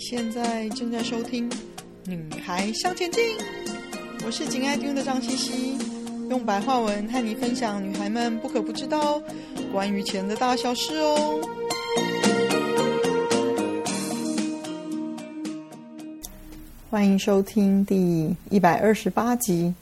现在正在收听《女孩向前进》，我是紧爱听的张茜茜，用白话文和你分享女孩们不可不知道关于钱的大小事哦。欢迎收听第一百二十八集《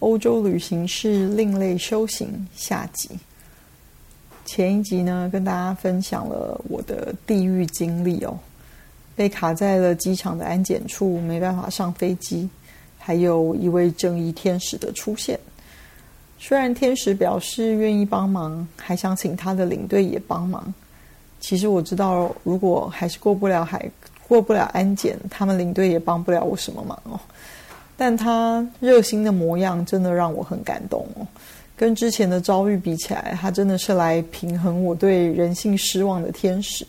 欧洲旅行是另类修行》下集。前一集呢，跟大家分享了我的地狱经历哦。被卡在了机场的安检处，没办法上飞机。还有一位正义天使的出现，虽然天使表示愿意帮忙，还想请他的领队也帮忙。其实我知道，如果还是过不了海，过不了安检，他们领队也帮不了我什么忙哦。但他热心的模样真的让我很感动哦。跟之前的遭遇比起来，他真的是来平衡我对人性失望的天使。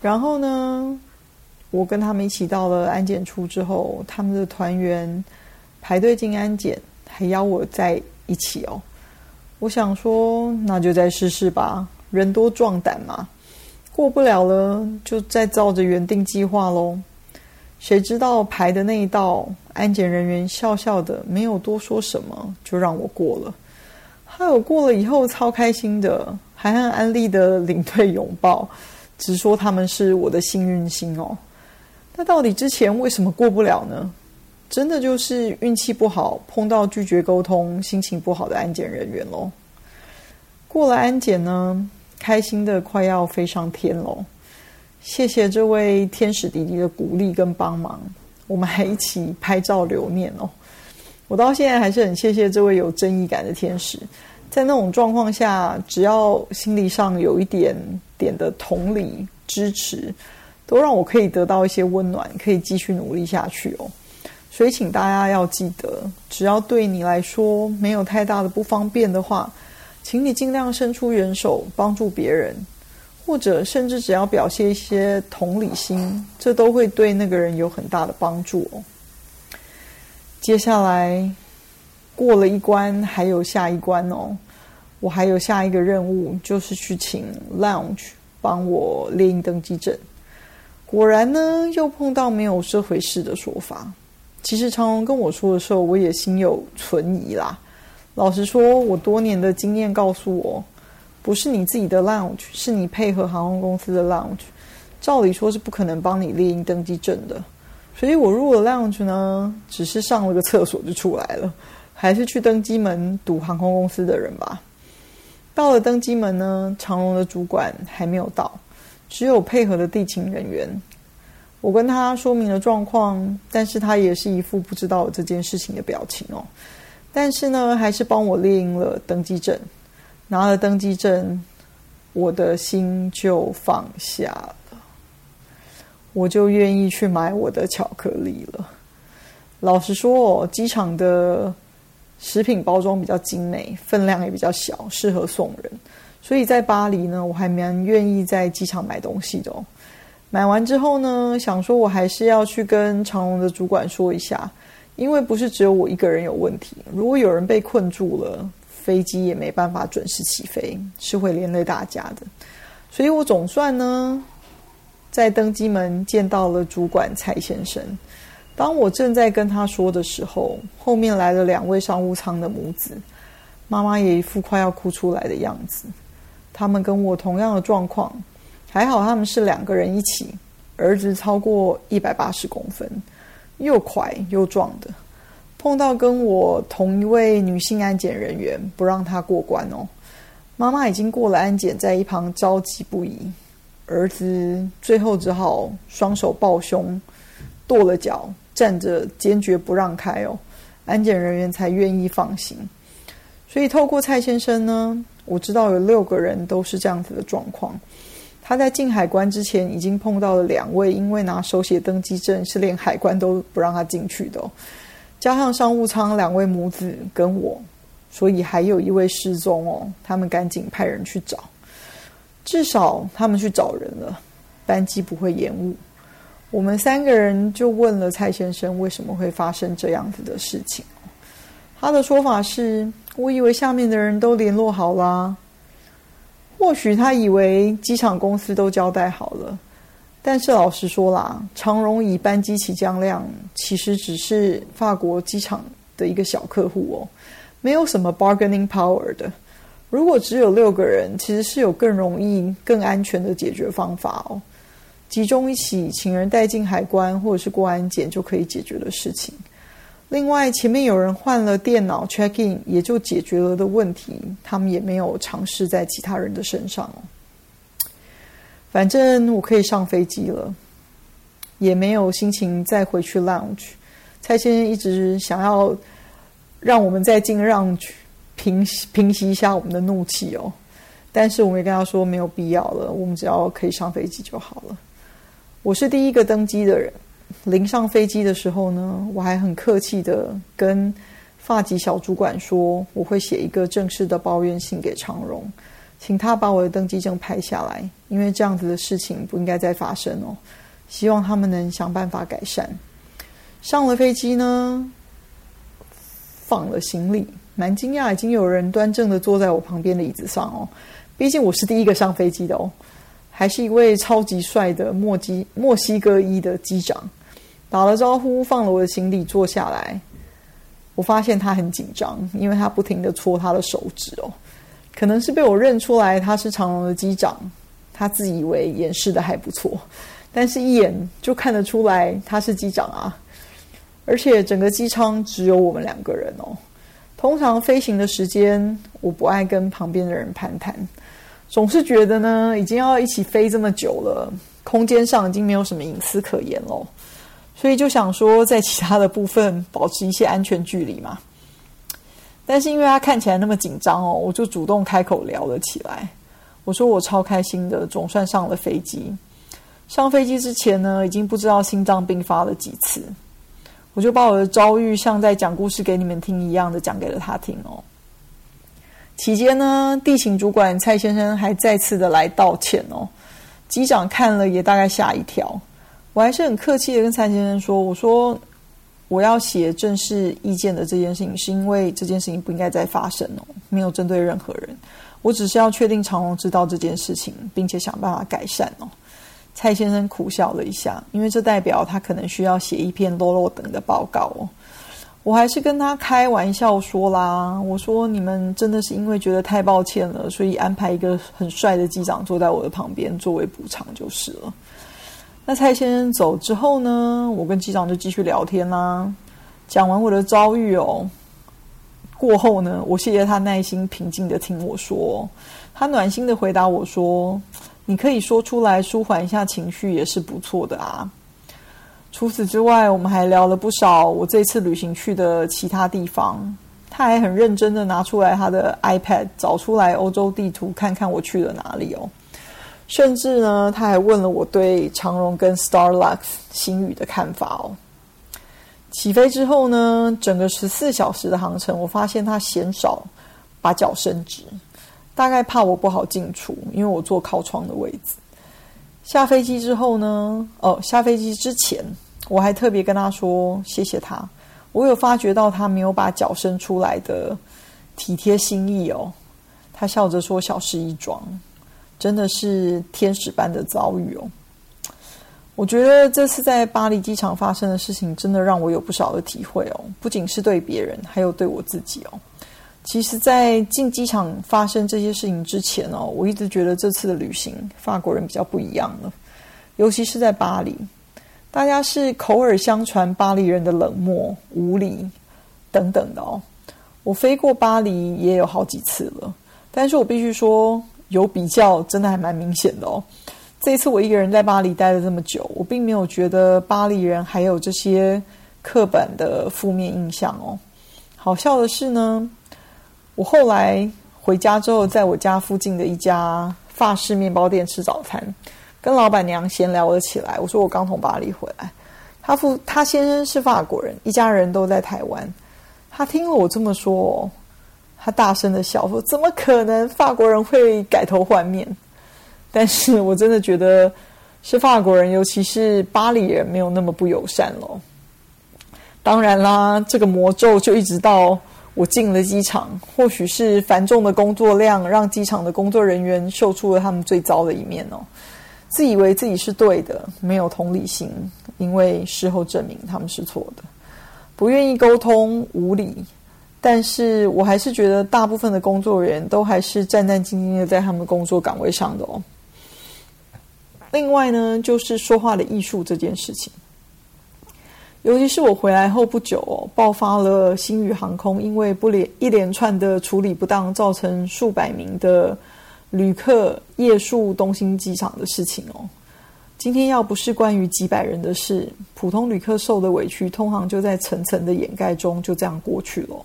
然后呢，我跟他们一起到了安检处之后，他们的团员排队进安检，还邀我在一起哦。我想说，那就再试试吧，人多壮胆嘛。过不了了，就再照着原定计划喽。谁知道排的那一道安检人员笑笑的，没有多说什么，就让我过了。还有过了以后超开心的，还和安利的领队拥抱，直说他们是我的幸运星哦。那到底之前为什么过不了呢？真的就是运气不好，碰到拒绝沟通、心情不好的安检人员喽。过了安检呢，开心的快要飞上天喽！谢谢这位天使弟弟的鼓励跟帮忙，我们还一起拍照留念哦。我到现在还是很谢谢这位有正义感的天使，在那种状况下，只要心理上有一点点的同理支持。都让我可以得到一些温暖，可以继续努力下去哦。所以，请大家要记得，只要对你来说没有太大的不方便的话，请你尽量伸出援手帮助别人，或者甚至只要表现一些同理心，这都会对那个人有很大的帮助哦。接下来过了一关，还有下一关哦。我还有下一个任务，就是去请 Lounge 帮我列印登机证。果然呢，又碰到没有这回事的说法。其实长荣跟我说的时候，我也心有存疑啦。老实说，我多年的经验告诉我，不是你自己的 lounge，是你配合航空公司的 lounge。照理说是不可能帮你列印登机证的。所以我入了 lounge 呢，只是上了个厕所就出来了，还是去登机门堵航空公司的人吧。到了登机门呢，长荣的主管还没有到。只有配合的地勤人员，我跟他说明了状况，但是他也是一副不知道这件事情的表情哦。但是呢，还是帮我列了登机证，拿了登机证，我的心就放下了，我就愿意去买我的巧克力了。老实说哦，机场的食品包装比较精美，分量也比较小，适合送人。所以在巴黎呢，我还蛮愿意在机场买东西的。买完之后呢，想说我还是要去跟长荣的主管说一下，因为不是只有我一个人有问题。如果有人被困住了，飞机也没办法准时起飞，是会连累大家的。所以我总算呢，在登机门见到了主管蔡先生。当我正在跟他说的时候，后面来了两位商务舱的母子，妈妈也一副快要哭出来的样子。他们跟我同样的状况，还好他们是两个人一起。儿子超过一百八十公分，又快又壮的。碰到跟我同一位女性安检人员，不让他过关哦。妈妈已经过了安检，在一旁着急不已。儿子最后只好双手抱胸，跺了脚，站着坚决不让开哦。安检人员才愿意放行。所以透过蔡先生呢。我知道有六个人都是这样子的状况。他在进海关之前已经碰到了两位，因为拿手写登机证是连海关都不让他进去的。加上商务舱两位母子跟我，所以还有一位失踪哦。他们赶紧派人去找，至少他们去找人了，班机不会延误。我们三个人就问了蔡先生为什么会发生这样子的事情。他的说法是。我以为下面的人都联络好啦，或许他以为机场公司都交代好了，但是老实说啦，长荣以班机起降量其实只是法国机场的一个小客户哦，没有什么 bargaining power 的。如果只有六个人，其实是有更容易、更安全的解决方法哦。集中一起，请人带进海关或者是过安检就可以解决的事情。另外，前面有人换了电脑 check in，也就解决了的问题，他们也没有尝试在其他人的身上哦。反正我可以上飞机了，也没有心情再回去 lounge。蔡先生一直想要让我们再进 lounge 平平息一下我们的怒气哦，但是我们也跟他说没有必要了，我们只要可以上飞机就好了。我是第一个登机的人，临上飞机的时候呢，我还很客气的跟法籍小主管说，我会写一个正式的抱怨信给长荣。请他把我的登机证拍下来，因为这样子的事情不应该再发生哦。希望他们能想办法改善。上了飞机呢，放了行李，蛮惊讶，已经有人端正的坐在我旁边的椅子上哦。毕竟我是第一个上飞机的哦，还是一位超级帅的墨基墨西哥裔的机长，打了招呼，放了我的行李，坐下来。我发现他很紧张，因为他不停的搓他的手指哦。可能是被我认出来他是长荣的机长，他自以为掩饰的还不错，但是一眼就看得出来他是机长啊！而且整个机舱只有我们两个人哦。通常飞行的时间，我不爱跟旁边的人攀谈，总是觉得呢，已经要一起飞这么久了，空间上已经没有什么隐私可言喽，所以就想说，在其他的部分保持一些安全距离嘛。但是因为他看起来那么紧张哦，我就主动开口聊了起来。我说我超开心的，总算上了飞机。上飞机之前呢，已经不知道心脏病发了几次。我就把我的遭遇像在讲故事给你们听一样的讲给了他听哦。期间呢，地勤主管蔡先生还再次的来道歉哦。机长看了也大概吓一跳。我还是很客气的跟蔡先生说：“我说。”我要写正式意见的这件事情，是因为这件事情不应该再发生哦，没有针对任何人，我只是要确定长荣知道这件事情，并且想办法改善哦。蔡先生苦笑了一下，因为这代表他可能需要写一篇落落长的报告哦。我还是跟他开玩笑说啦，我说你们真的是因为觉得太抱歉了，所以安排一个很帅的机长坐在我的旁边作为补偿就是了。那蔡先生走之后呢，我跟机长就继续聊天啦、讲完我的遭遇哦，过后呢，我谢谢他耐心平静的听我说。他暖心的回答我说：“你可以说出来舒缓一下情绪也是不错的啊。”除此之外，我们还聊了不少我这次旅行去的其他地方。他还很认真的拿出来他的 iPad，找出来欧洲地图，看看我去了哪里哦。甚至呢，他还问了我对长荣跟 Starlux 星宇的看法哦。起飞之后呢，整个十四小时的航程，我发现他鲜少把脚伸直，大概怕我不好进出，因为我坐靠窗的位置。下飞机之后呢，哦，下飞机之前，我还特别跟他说谢谢他，我有发觉到他没有把脚伸出来的体贴心意哦。他笑着说：“小事一桩。”真的是天使般的遭遇哦！我觉得这次在巴黎机场发生的事情，真的让我有不少的体会哦。不仅是对别人，还有对我自己哦。其实，在进机场发生这些事情之前哦，我一直觉得这次的旅行，法国人比较不一样了。尤其是在巴黎，大家是口耳相传巴黎人的冷漠、无礼等等的哦。我飞过巴黎也有好几次了，但是我必须说。有比较，真的还蛮明显的哦。这一次我一个人在巴黎待了这么久，我并没有觉得巴黎人还有这些刻板的负面印象哦。好笑的是呢，我后来回家之后，在我家附近的一家法式面包店吃早餐，跟老板娘闲聊了起来。我说我刚从巴黎回来，他父他先生是法国人，一家人都在台湾。他听了我这么说。他大声的笑说：“怎么可能？法国人会改头换面？但是我真的觉得是法国人，尤其是巴黎人，没有那么不友善咯。当然啦，这个魔咒就一直到我进了机场，或许是繁重的工作量让机场的工作人员秀出了他们最糟的一面哦。自以为自己是对的，没有同理心，因为事后证明他们是错的，不愿意沟通，无理。但是我还是觉得，大部分的工作人员都还是战战兢兢的在他们工作岗位上的哦。另外呢，就是说话的艺术这件事情，尤其是我回来后不久，爆发了新宇航空因为不连一连串的处理不当，造成数百名的旅客夜宿东兴机场的事情哦。今天要不是关于几百人的事，普通旅客受的委屈，通常就在层层的掩盖中就这样过去了。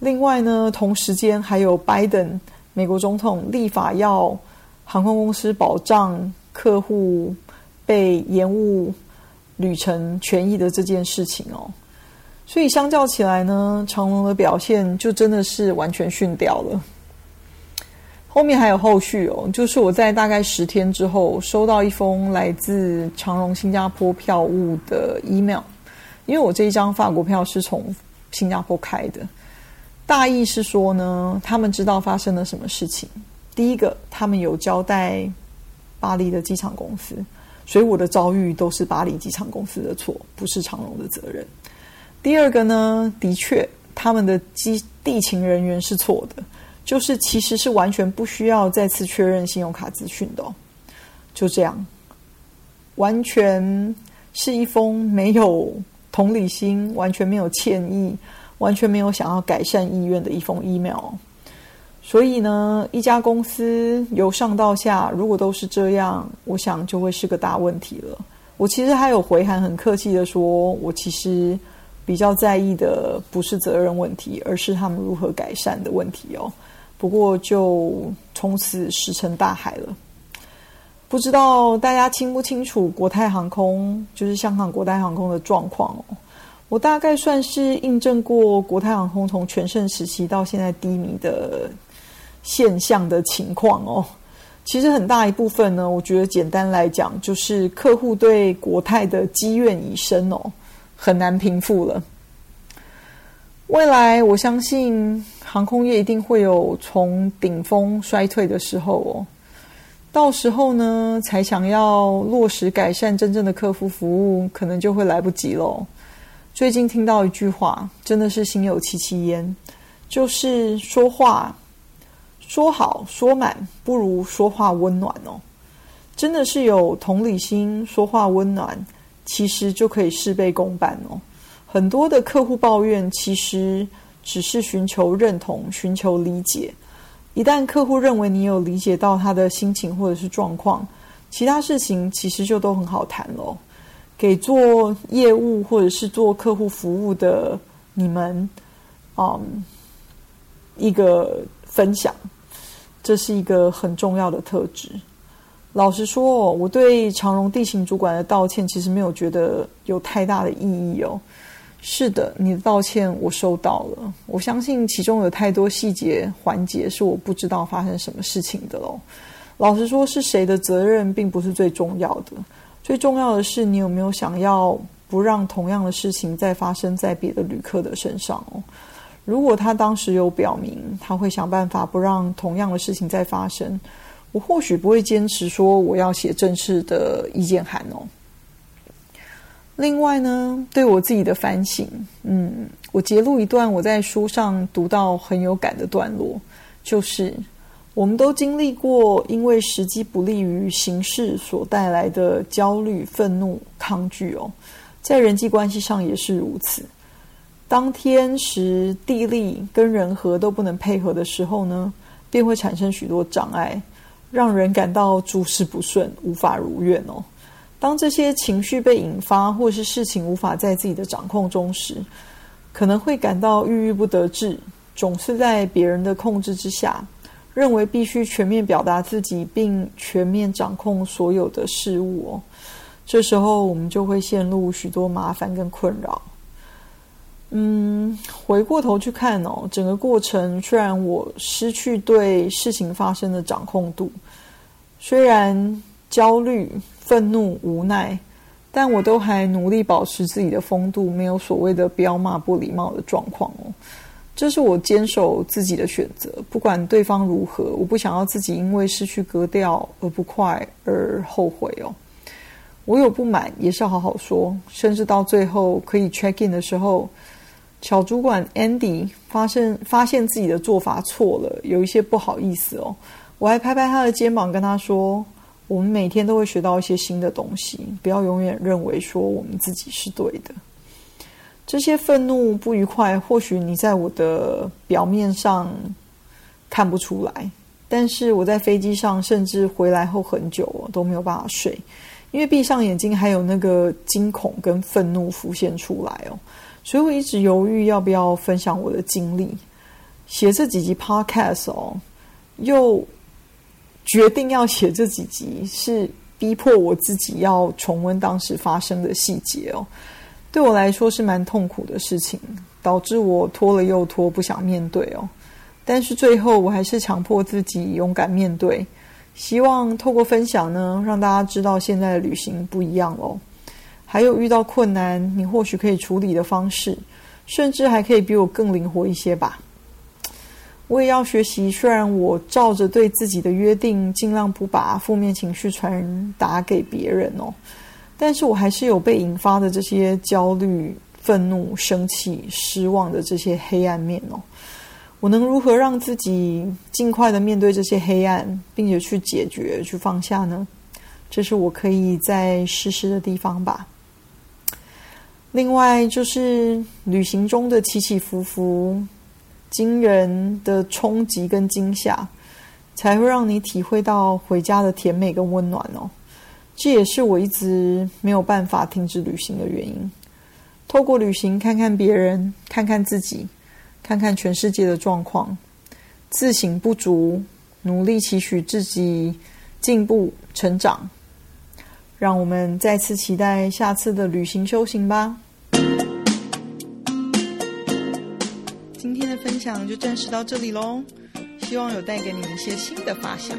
另外呢，同时间还有拜登美国总统立法要航空公司保障。客户被延误旅程权益的这件事情哦，所以相较起来呢，长荣的表现就真的是完全逊掉了。后面还有后续哦，就是我在大概十天之后收到一封来自长隆新加坡票务的 email，因为我这一张法国票是从新加坡开的，大意是说呢，他们知道发生了什么事情。第一个，他们有交代。巴黎的机场公司，所以我的遭遇都是巴黎机场公司的错，不是长荣的责任。第二个呢，的确，他们的机地勤人员是错的，就是其实是完全不需要再次确认信用卡资讯的，就这样，完全是一封没有同理心、完全没有歉意、完全没有想要改善意愿的一封 email。所以呢，一家公司由上到下，如果都是这样，我想就会是个大问题了。我其实还有回函，很客气的说，我其实比较在意的不是责任问题，而是他们如何改善的问题哦。不过就从此石沉大海了。不知道大家清不清楚国泰航空，就是香港国泰航空的状况哦。我大概算是印证过国泰航空从全盛时期到现在低迷的。现象的情况哦，其实很大一部分呢，我觉得简单来讲，就是客户对国泰的积怨已深哦，很难平复了。未来我相信航空业一定会有从顶峰衰退的时候哦，到时候呢，才想要落实改善真正的客户服务，可能就会来不及喽。最近听到一句话，真的是心有戚戚焉，就是说话。说好说满不如说话温暖哦，真的是有同理心，说话温暖，其实就可以事倍功半哦。很多的客户抱怨，其实只是寻求认同、寻求理解。一旦客户认为你有理解到他的心情或者是状况，其他事情其实就都很好谈喽。给做业务或者是做客户服务的你们，嗯，一个分享。这是一个很重要的特质。老实说，我对长荣地勤主管的道歉，其实没有觉得有太大的意义哦。是的，你的道歉我收到了。我相信其中有太多细节环节是我不知道发生什么事情的喽。老实说，是谁的责任并不是最重要的，最重要的是你有没有想要不让同样的事情再发生在别的旅客的身上哦。如果他当时有表明他会想办法不让同样的事情再发生，我或许不会坚持说我要写正式的意见函哦。另外呢，对我自己的反省，嗯，我截录一段我在书上读到很有感的段落，就是我们都经历过因为时机不利于行事所带来的焦虑、愤怒、抗拒哦，在人际关系上也是如此。当天时地利跟人和都不能配合的时候呢，便会产生许多障碍，让人感到诸事不顺，无法如愿哦。当这些情绪被引发，或是事情无法在自己的掌控中时，可能会感到郁郁不得志，总是在别人的控制之下，认为必须全面表达自己，并全面掌控所有的事物哦。这时候我们就会陷入许多麻烦跟困扰。嗯，回过头去看哦，整个过程虽然我失去对事情发生的掌控度，虽然焦虑、愤怒、无奈，但我都还努力保持自己的风度，没有所谓的飙骂不礼貌的状况哦。这是我坚守自己的选择，不管对方如何，我不想要自己因为失去格调而不快而后悔哦。我有不满也是好好说，甚至到最后可以 check in 的时候，小主管 Andy 发现发现自己的做法错了，有一些不好意思哦。我还拍拍他的肩膀，跟他说：“我们每天都会学到一些新的东西，不要永远认为说我们自己是对的。”这些愤怒不愉快，或许你在我的表面上看不出来，但是我在飞机上，甚至回来后很久都没有办法睡，因为闭上眼睛还有那个惊恐跟愤怒浮现出来哦，所以我一直犹豫要不要分享我的经历，写这几集 Podcast 哦，又决定要写这几集，是逼迫我自己要重温当时发生的细节哦。对我来说是蛮痛苦的事情，导致我拖了又拖，不想面对哦。但是最后我还是强迫自己勇敢面对，希望透过分享呢，让大家知道现在的旅行不一样哦。还有遇到困难，你或许可以处理的方式，甚至还可以比我更灵活一些吧。我也要学习，虽然我照着对自己的约定，尽量不把负面情绪传达给别人哦。但是我还是有被引发的这些焦虑、愤怒、生气、失望的这些黑暗面哦。我能如何让自己尽快的面对这些黑暗，并且去解决、去放下呢？这是我可以再试试的地方吧。另外，就是旅行中的起起伏伏、惊人的冲击跟惊吓，才会让你体会到回家的甜美跟温暖哦。这也是我一直没有办法停止旅行的原因。透过旅行，看看别人，看看自己，看看全世界的状况，自省不足，努力期许自己进步成长。让我们再次期待下次的旅行修行吧。今天的分享就暂时到这里喽，希望有带给你一些新的发想。